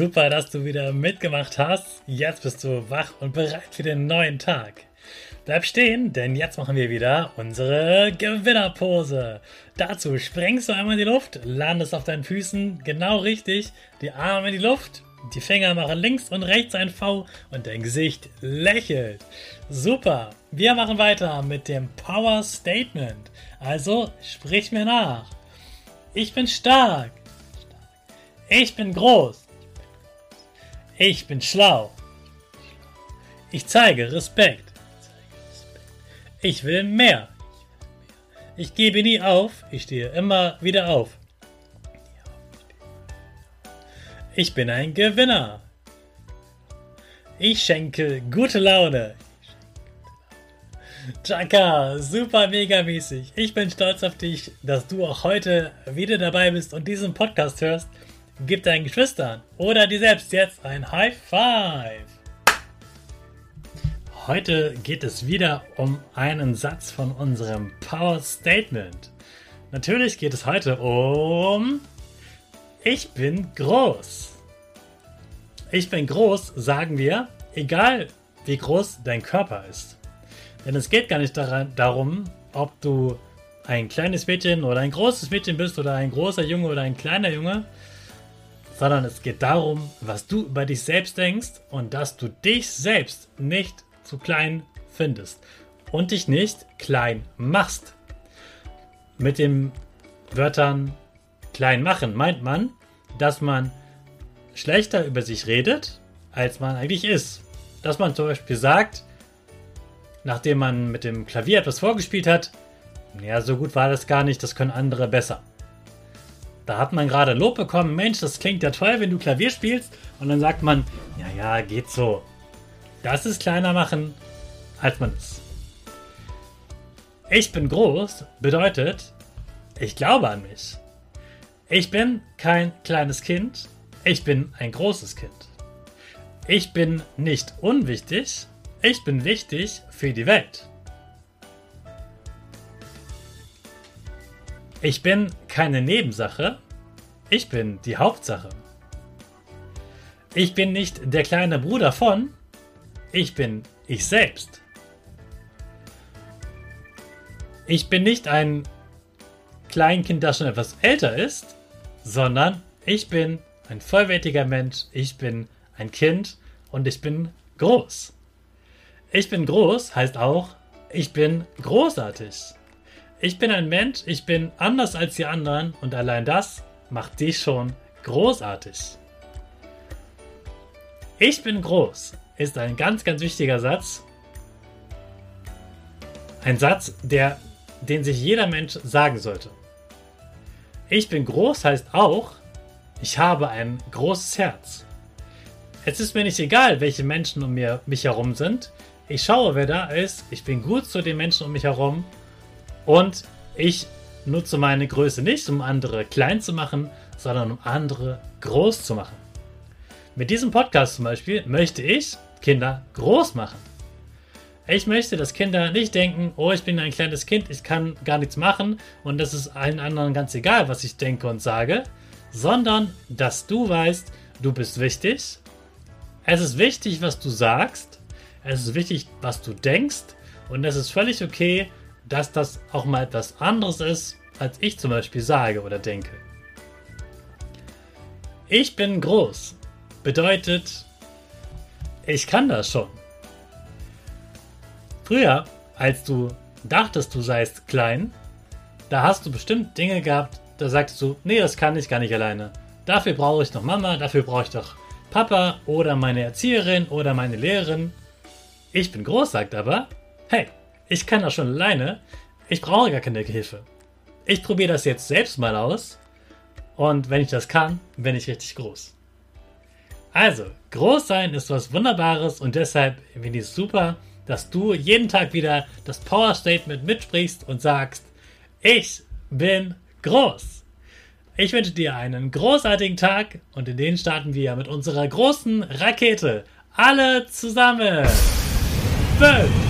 Super, dass du wieder mitgemacht hast. Jetzt bist du wach und bereit für den neuen Tag. Bleib stehen, denn jetzt machen wir wieder unsere Gewinnerpose. Dazu sprengst du einmal in die Luft, landest auf deinen Füßen genau richtig, die Arme in die Luft, die Finger machen links und rechts ein V und dein Gesicht lächelt. Super. Wir machen weiter mit dem Power Statement. Also sprich mir nach. Ich bin stark. Ich bin groß. Ich bin schlau. Ich zeige Respekt. Ich will mehr. Ich gebe nie auf, ich stehe immer wieder auf. Ich bin ein Gewinner. Ich schenke gute Laune. Chaka, super mega mäßig. Ich bin stolz auf dich, dass du auch heute wieder dabei bist und diesen Podcast hörst. Gib deinen Geschwistern oder dir selbst jetzt ein High Five. Heute geht es wieder um einen Satz von unserem Power Statement. Natürlich geht es heute um Ich bin groß. Ich bin groß, sagen wir, egal wie groß dein Körper ist. Denn es geht gar nicht darum, ob du ein kleines Mädchen oder ein großes Mädchen bist oder ein großer Junge oder ein kleiner Junge, sondern es geht darum, was du über dich selbst denkst und dass du dich selbst nicht zu klein findest und dich nicht klein machst. Mit den Wörtern klein machen meint man, dass man schlechter über sich redet, als man eigentlich ist. Dass man zum Beispiel sagt, nachdem man mit dem Klavier etwas vorgespielt hat, ja, so gut war das gar nicht, das können andere besser. Da hat man gerade Lob bekommen, Mensch, das klingt ja toll, wenn du Klavier spielst. Und dann sagt man, ja, ja, geht so. Das ist kleiner machen, als man ist. Ich bin groß bedeutet, ich glaube an mich. Ich bin kein kleines Kind, ich bin ein großes Kind. Ich bin nicht unwichtig, ich bin wichtig für die Welt. Ich bin keine Nebensache, ich bin die Hauptsache. Ich bin nicht der kleine Bruder von, ich bin ich selbst. Ich bin nicht ein Kleinkind, das schon etwas älter ist, sondern ich bin ein vollwertiger Mensch, ich bin ein Kind und ich bin groß. Ich bin groß heißt auch, ich bin großartig. Ich bin ein Mensch, ich bin anders als die anderen und allein das macht dich schon großartig. Ich bin groß ist ein ganz, ganz wichtiger Satz. Ein Satz, der, den sich jeder Mensch sagen sollte. Ich bin groß heißt auch, ich habe ein großes Herz. Es ist mir nicht egal, welche Menschen um mich herum sind. Ich schaue, wer da ist. Ich bin gut zu den Menschen um mich herum und ich nutze meine Größe nicht, um andere klein zu machen, sondern um andere groß zu machen. Mit diesem Podcast zum Beispiel möchte ich Kinder groß machen. Ich möchte, dass Kinder nicht denken, oh, ich bin ein kleines Kind, ich kann gar nichts machen und das ist allen anderen ganz egal, was ich denke und sage, sondern dass du weißt, du bist wichtig. Es ist wichtig, was du sagst. Es ist wichtig, was du denkst. Und es ist völlig okay, dass das auch mal etwas anderes ist, als ich zum Beispiel sage oder denke. Ich bin groß bedeutet, ich kann das schon. Früher, als du dachtest, du seist klein, da hast du bestimmt Dinge gehabt, da sagtest du, nee, das kann ich gar nicht alleine. Dafür brauche ich noch Mama, dafür brauche ich doch Papa oder meine Erzieherin oder meine Lehrerin. Ich bin groß, sagt aber, hey, ich kann das schon alleine, ich brauche gar keine Hilfe. Ich probiere das jetzt selbst mal aus und wenn ich das kann, bin ich richtig groß. Also, groß sein ist was Wunderbares und deshalb finde ich es super, dass du jeden Tag wieder das Power Statement mitsprichst und sagst, ich bin groß. Ich wünsche dir einen großartigen Tag und in den starten wir mit unserer großen Rakete. Alle zusammen. 5,